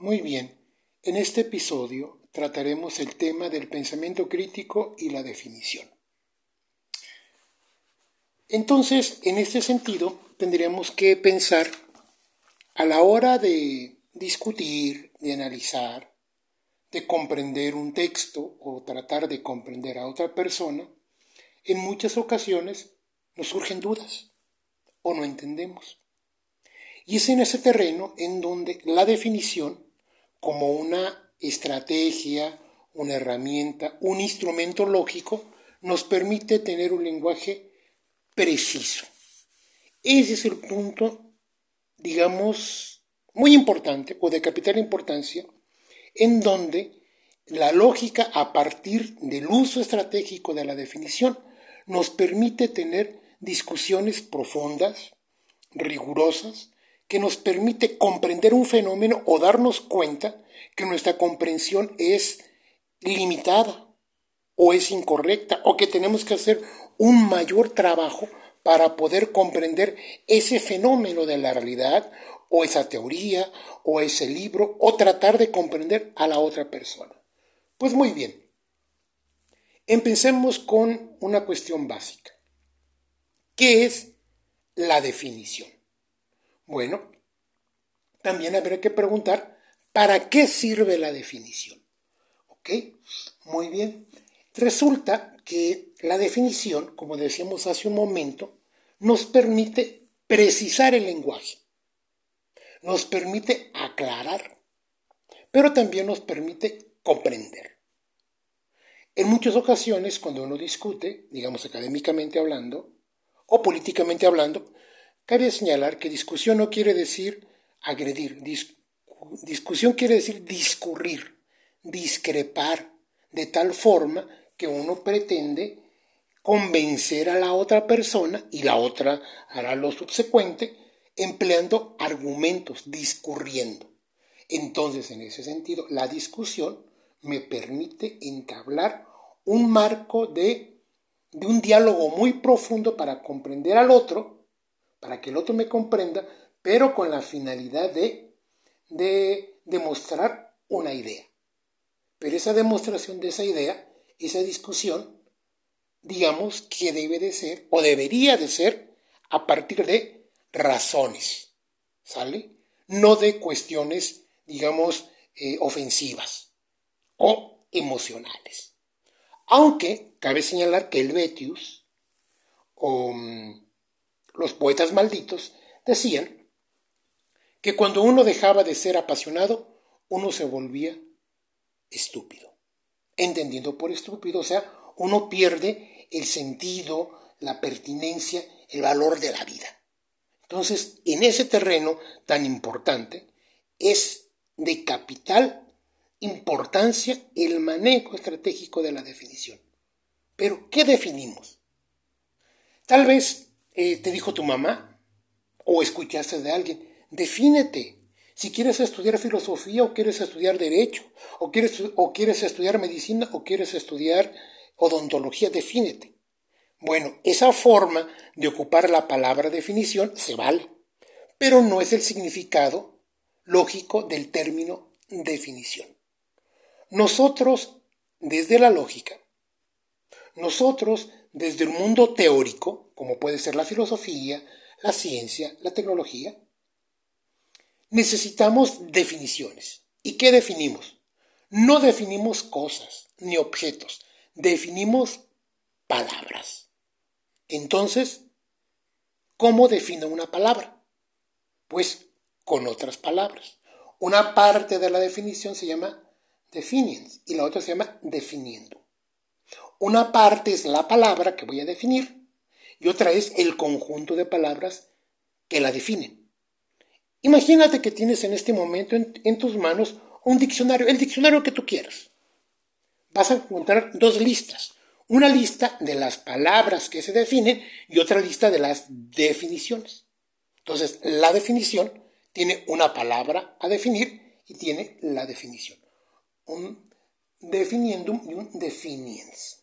Muy bien, en este episodio trataremos el tema del pensamiento crítico y la definición. Entonces, en este sentido, tendríamos que pensar a la hora de discutir, de analizar, de comprender un texto o tratar de comprender a otra persona, en muchas ocasiones nos surgen dudas o no entendemos. Y es en ese terreno en donde la definición, como una estrategia, una herramienta, un instrumento lógico, nos permite tener un lenguaje preciso. Ese es el punto, digamos, muy importante o de capital importancia, en donde la lógica a partir del uso estratégico de la definición nos permite tener discusiones profundas, rigurosas, que nos permite comprender un fenómeno o darnos cuenta que nuestra comprensión es limitada o es incorrecta o que tenemos que hacer un mayor trabajo para poder comprender ese fenómeno de la realidad o esa teoría o ese libro o tratar de comprender a la otra persona. Pues muy bien, empecemos con una cuestión básica. ¿Qué es la definición? Bueno, también habrá que preguntar, ¿para qué sirve la definición? ¿Ok? Muy bien. Resulta que la definición, como decíamos hace un momento, nos permite precisar el lenguaje, nos permite aclarar, pero también nos permite comprender. En muchas ocasiones, cuando uno discute, digamos académicamente hablando, o políticamente hablando, cabe señalar que discusión no quiere decir agredir, discusión quiere decir discurrir, discrepar, de tal forma que uno pretende convencer a la otra persona y la otra hará lo subsecuente empleando argumentos, discurriendo. Entonces, en ese sentido, la discusión me permite entablar un marco de de un diálogo muy profundo para comprender al otro, para que el otro me comprenda, pero con la finalidad de, de demostrar una idea. Pero esa demostración de esa idea, esa discusión, digamos que debe de ser, o debería de ser, a partir de razones, ¿sale? No de cuestiones, digamos, eh, ofensivas o emocionales. Aunque cabe señalar que el Betius o mm, los poetas malditos decían que cuando uno dejaba de ser apasionado, uno se volvía estúpido. Entendiendo por estúpido, o sea, uno pierde el sentido, la pertinencia, el valor de la vida. Entonces, en ese terreno tan importante, es de capital importancia el manejo estratégico de la definición. Pero, ¿qué definimos? Tal vez eh, te dijo tu mamá o escuchaste de alguien, defínete. Si quieres estudiar filosofía o quieres estudiar derecho, o quieres, o quieres estudiar medicina o quieres estudiar odontología, defínete. Bueno, esa forma de ocupar la palabra definición se vale, pero no es el significado lógico del término definición. Nosotros, desde la lógica, nosotros, desde el mundo teórico, como puede ser la filosofía, la ciencia, la tecnología, necesitamos definiciones. ¿Y qué definimos? No definimos cosas ni objetos, definimos palabras. Entonces, ¿cómo defino una palabra? Pues con otras palabras. Una parte de la definición se llama definiens y la otra se llama definiendo. Una parte es la palabra que voy a definir y otra es el conjunto de palabras que la definen. Imagínate que tienes en este momento en, tus manos un diccionario, el diccionario que tú quieras. Vas a encontrar dos listas. Una lista de las palabras que se definen y otra lista de las definiciones. Entonces, la definición tiene una palabra a definir y tiene la definición un definiendum y un definiens.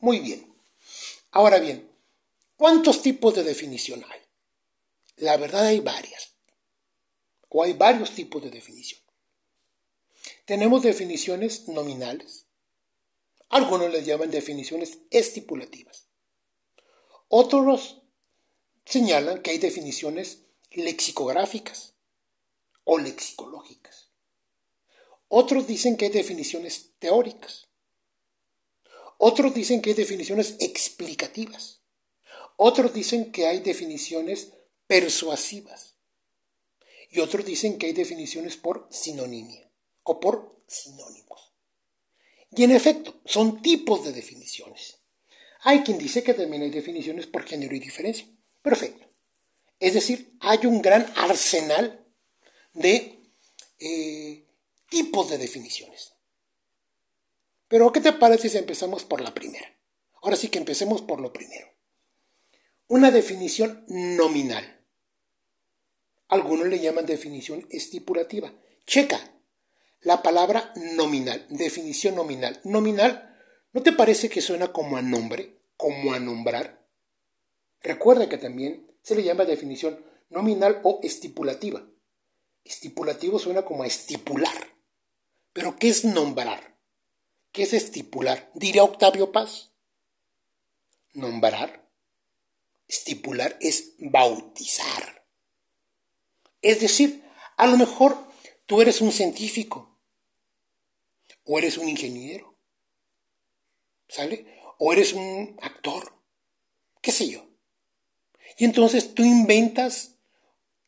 Muy bien. Ahora bien, ¿cuántos tipos de definición hay? La verdad hay varias. O hay varios tipos de definición. tenemos definiciones nominales. Algunos les llaman definiciones estipulativas. Otros señalan que hay definiciones lexicográficas o lexicológicas. Otros dicen que hay definiciones teóricas. Otros dicen que hay definiciones explicativas. Otros dicen que hay definiciones persuasivas. Y otros dicen que hay definiciones por sinonimia o por sinónimos. Y en efecto, son tipos de definiciones. Hay quien dice que también hay definiciones por género y diferencia. Perfecto. Es decir, hay un gran arsenal de eh, tipos de definiciones. Pero, ¿qué te parece si empezamos por la primera? Ahora sí que empecemos por lo primero. Una definición nominal. Algunos le llaman definición estipulativa. Checa la palabra nominal, definición nominal. Nominal, ¿no te parece que suena como a nombre, como a nombrar? Recuerda que también se le llama definición nominal o estipulativa. Estipulativo suena como a estipular. Pero ¿qué es nombrar? ¿Qué es estipular? Diría Octavio Paz. Nombrar, estipular es bautizar. Es decir, a lo mejor tú eres un científico o eres un ingeniero, ¿sale? O eres un actor, qué sé yo. Y entonces tú inventas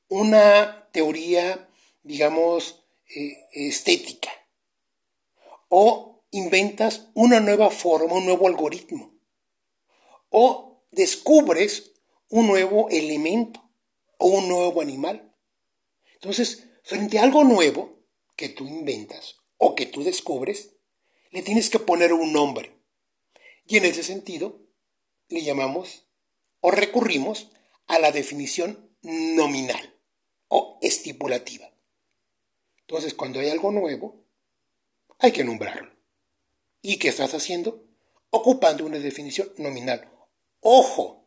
una teoría, digamos, eh, estética. O inventas una nueva forma, un nuevo algoritmo. O descubres un nuevo elemento o un nuevo animal. Entonces, frente a algo nuevo que tú inventas o que tú descubres, le tienes que poner un nombre. Y en ese sentido, le llamamos o recurrimos a la definición nominal o estipulativa. Entonces, cuando hay algo nuevo, hay que nombrarlo. ¿Y qué estás haciendo? Ocupando una definición nominal. ¡Ojo!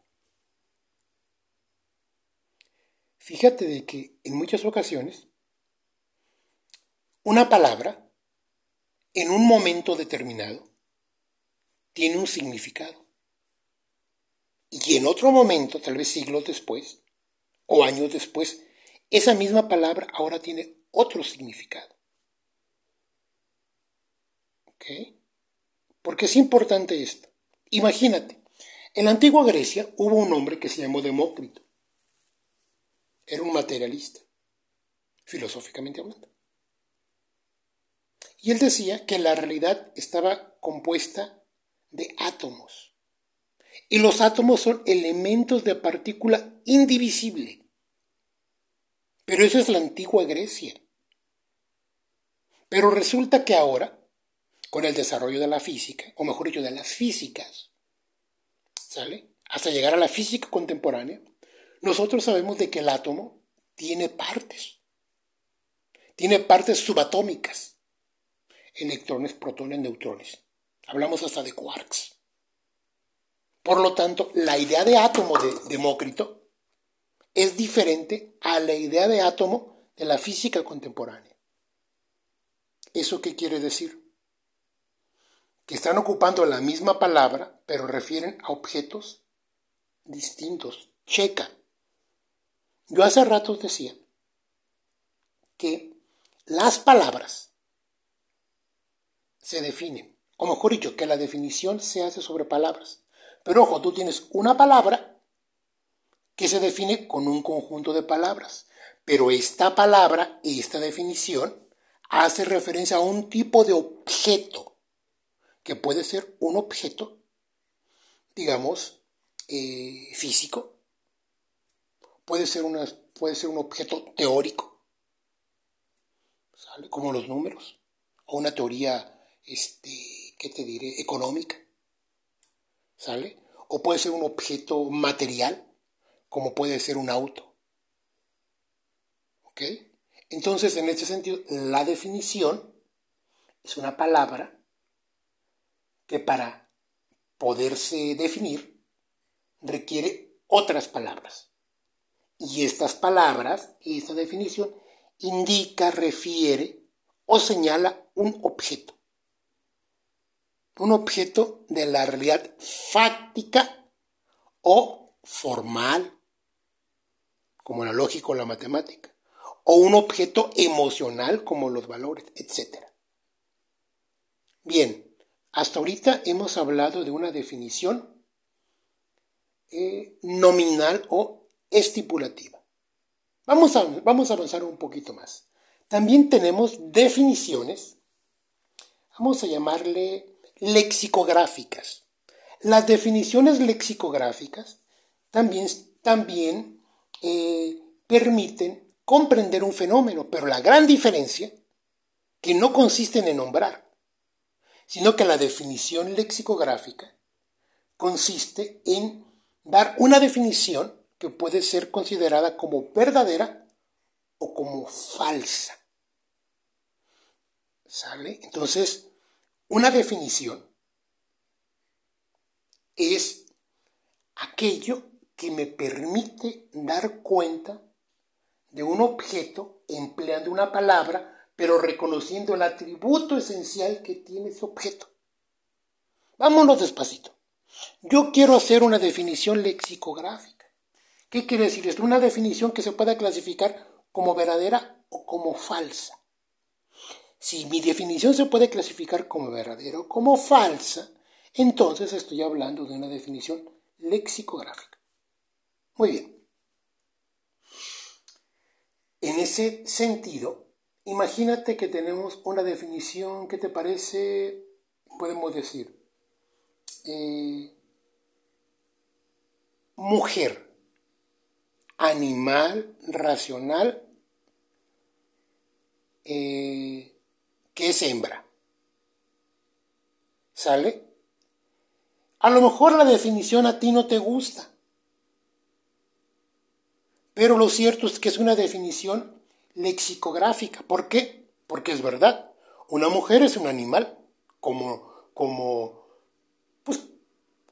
Fíjate de que en muchas ocasiones una palabra en un momento determinado tiene un significado. Y en otro momento, tal vez siglos después, o años después, esa misma palabra ahora tiene otro significado. ¿Ok? Porque es importante esto. Imagínate, en la antigua Grecia hubo un hombre que se llamó Demócrito. Era un materialista, filosóficamente hablando. Y él decía que la realidad estaba compuesta de átomos. Y los átomos son elementos de partícula indivisible. Pero eso es la antigua Grecia. Pero resulta que ahora, con el desarrollo de la física, o mejor dicho, de las físicas, ¿sale? Hasta llegar a la física contemporánea, nosotros sabemos de que el átomo tiene partes. Tiene partes subatómicas. Electrones, protones, neutrones. Hablamos hasta de quarks. Por lo tanto, la idea de átomo de Demócrito es diferente a la idea de átomo de la física contemporánea. ¿Eso qué quiere decir? Que están ocupando la misma palabra, pero refieren a objetos distintos. Checa. Yo hace rato decía que las palabras se definen, o mejor dicho, que la definición se hace sobre palabras. Pero ojo, tú tienes una palabra que se define con un conjunto de palabras. Pero esta palabra, esta definición, hace referencia a un tipo de objeto, que puede ser un objeto, digamos, eh, físico, puede ser, una, puede ser un objeto teórico, como los números, o una teoría, este, ¿qué te diré?, económica. ¿sale? O puede ser un objeto material, como puede ser un auto. ¿Ok? Entonces, en este sentido, la definición es una palabra que para poderse definir requiere otras palabras. Y estas palabras esta definición indica, refiere o señala un objeto. Un objeto de la realidad fáctica o formal, como la lógica o la matemática, o un objeto emocional como los valores, etc. Bien, hasta ahorita hemos hablado de una definición eh, nominal o estipulativa. Vamos a, vamos a avanzar un poquito más. También tenemos definiciones, vamos a llamarle lexicográficas. Las definiciones lexicográficas también, también eh, permiten comprender un fenómeno, pero la gran diferencia, que no consiste en nombrar, sino que la definición lexicográfica consiste en dar una definición que puede ser considerada como verdadera o como falsa. ¿Sale? Entonces, una definición es aquello que me permite dar cuenta de un objeto empleando una palabra, pero reconociendo el atributo esencial que tiene ese objeto. Vámonos despacito. Yo quiero hacer una definición lexicográfica. ¿Qué quiere decir esto? Una definición que se pueda clasificar como verdadera o como falsa. Si mi definición se puede clasificar como verdadera o como falsa, entonces estoy hablando de una definición lexicográfica. Muy bien. En ese sentido, imagínate que tenemos una definición que te parece, podemos decir, eh, mujer, animal racional eh, que es hembra. ¿Sale? A lo mejor la definición a ti no te gusta, pero lo cierto es que es una definición lexicográfica. ¿Por qué? Porque es verdad. Una mujer es un animal, como, como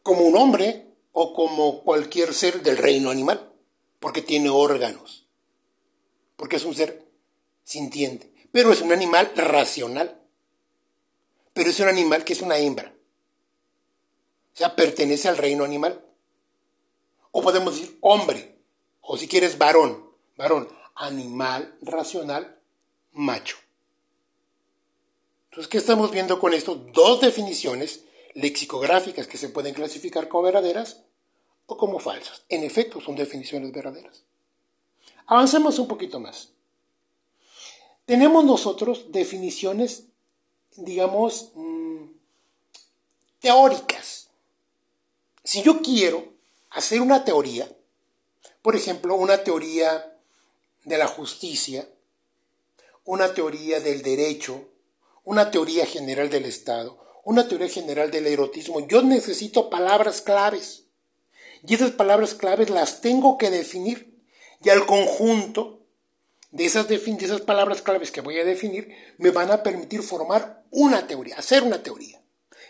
como un hombre o como cualquier ser del reino animal, porque tiene órganos, porque es un ser sintiente, pero es un animal racional, pero es un animal que es una hembra, o sea, pertenece al reino animal. O podemos decir hombre, o si quieres varón, varón, animal racional, macho. Entonces, ¿qué estamos viendo con esto? Dos definiciones lexicográficas que se pueden clasificar como verdaderas o como falsas. En efecto, son definiciones verdaderas. Avancemos un poquito más. Tenemos nosotros definiciones, digamos, mm, teóricas. Si yo quiero hacer una teoría, por ejemplo, una teoría de la justicia, una teoría del derecho, una teoría general del Estado, una teoría general del erotismo, yo necesito palabras claves. Y esas palabras claves las tengo que definir. Y al conjunto de esas, de esas palabras claves que voy a definir me van a permitir formar una teoría, hacer una teoría.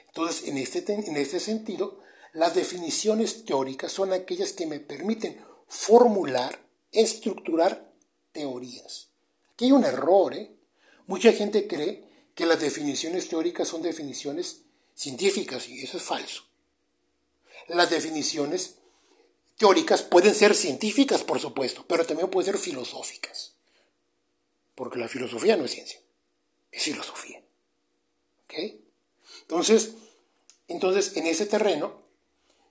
Entonces, en este, en este sentido, las definiciones teóricas son aquellas que me permiten formular, estructurar teorías. Aquí hay un error. ¿eh? Mucha gente cree que las definiciones teóricas son definiciones científicas y eso es falso. Las definiciones teóricas pueden ser científicas, por supuesto, pero también pueden ser filosóficas. Porque la filosofía no es ciencia, es filosofía. ¿Ok? Entonces, entonces, en ese terreno,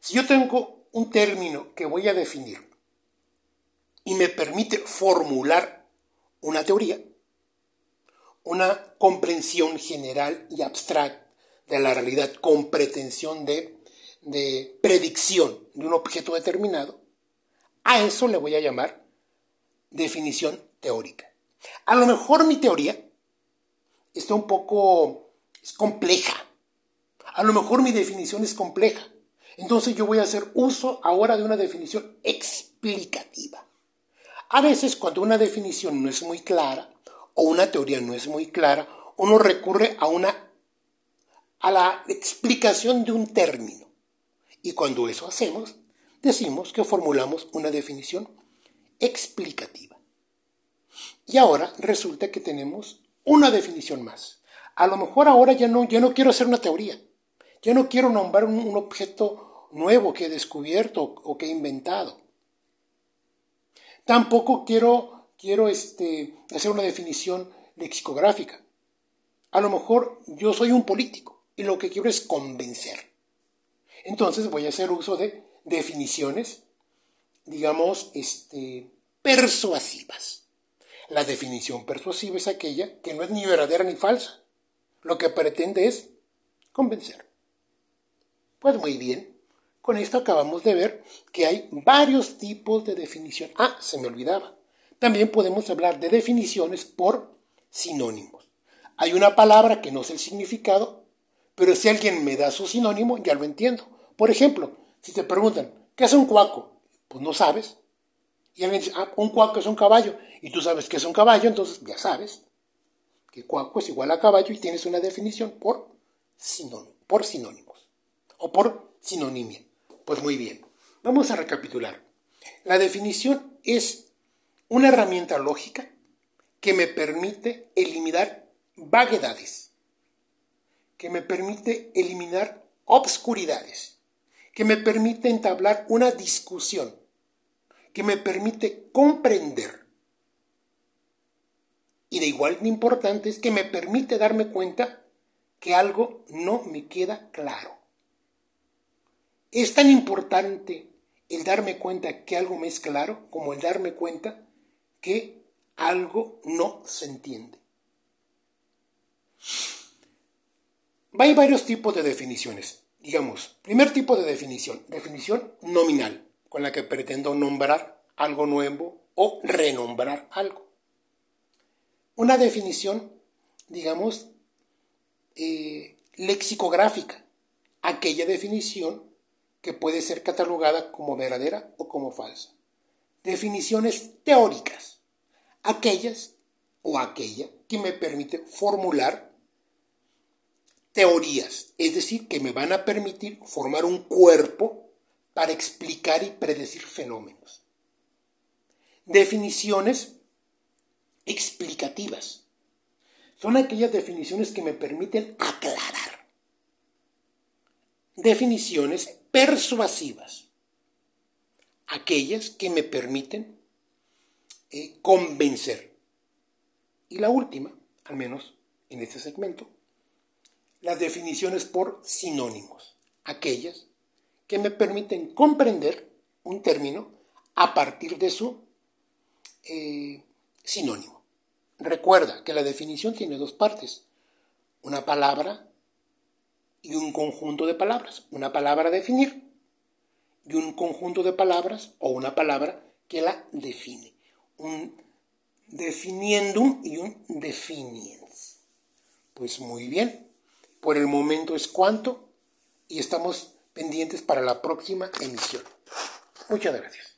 si yo tengo un término que voy a definir y me permite formular una teoría, una comprensión general y abstracta de la realidad con pretensión de, de predicción de un objeto determinado, a eso le voy a llamar definición teórica. A lo mejor mi teoría está un poco es compleja. A lo mejor mi definición es compleja. Entonces yo voy a hacer uso ahora de una definición explicativa. A veces cuando una definición no es muy clara, o una teoría no es muy clara, uno recurre a una a la explicación de un término. Y cuando eso hacemos, decimos que formulamos una definición explicativa. Y ahora resulta que tenemos una definición más. A lo mejor ahora ya no, no quiero hacer una teoría. Ya no quiero nombrar un, objeto nuevo que he descubierto o que he inventado. Tampoco quiero, quiero este, hacer una definición lexicográfica. A lo mejor yo soy un político y lo que quiero es convencer. Entonces voy a hacer uso de definiciones, digamos, este, persuasivas. La definición persuasiva es aquella que no es ni verdadera ni falsa. Lo que pretende es convencer. Pues muy bien, con esto acabamos de ver que hay varios tipos de definición. Ah, se me olvidaba. También podemos hablar de definiciones por sinónimos. Hay una palabra que no sé el significado, pero si alguien me da su sinónimo, ya lo entiendo. Por ejemplo, si te preguntan, ¿qué es un cuaco? Pues no sabes. Y alguien dice, ah, un cuaco es un caballo. Y tú sabes que es un caballo, entonces ya sabes que cuaco es igual a caballo y tienes una definición por, por sinónimos o por sinonimia. Pues muy bien, vamos a recapitular. La definición es una herramienta lógica que me permite eliminar vaguedades, que me permite eliminar obscuridades, que me permite entablar una discusión, que me permite comprender. Y de igual de importante es que me permite darme cuenta que algo no me queda claro. Es tan importante el darme cuenta que algo me es claro como el darme cuenta que algo no se entiende. Hay varios tipos de definiciones. Digamos, primer tipo de definición, definición nominal, con la que pretendo nombrar algo nuevo o renombrar algo. Una definición, digamos, eh, lexicográfica, aquella definición que puede ser catalogada como verdadera o como falsa. Definiciones teóricas, aquellas o aquella que me permite formular teorías, es decir, que me van a permitir formar un cuerpo para explicar y predecir fenómenos. Definiciones explicativas. Son aquellas definiciones que me permiten aclarar. Definiciones persuasivas. Aquellas que me permiten eh, convencer. Y la última, al menos en este segmento, las definiciones por sinónimos, aquellas que me permiten comprender un término a partir de su eh, sinónimo. Recuerda que la definición tiene dos partes, una palabra y un conjunto de palabras, una palabra a definir y un conjunto de palabras o una palabra que la define un definiendum y un definiens. Pues muy bien, por el momento es cuanto y estamos pendientes para la próxima emisión. Muchas gracias.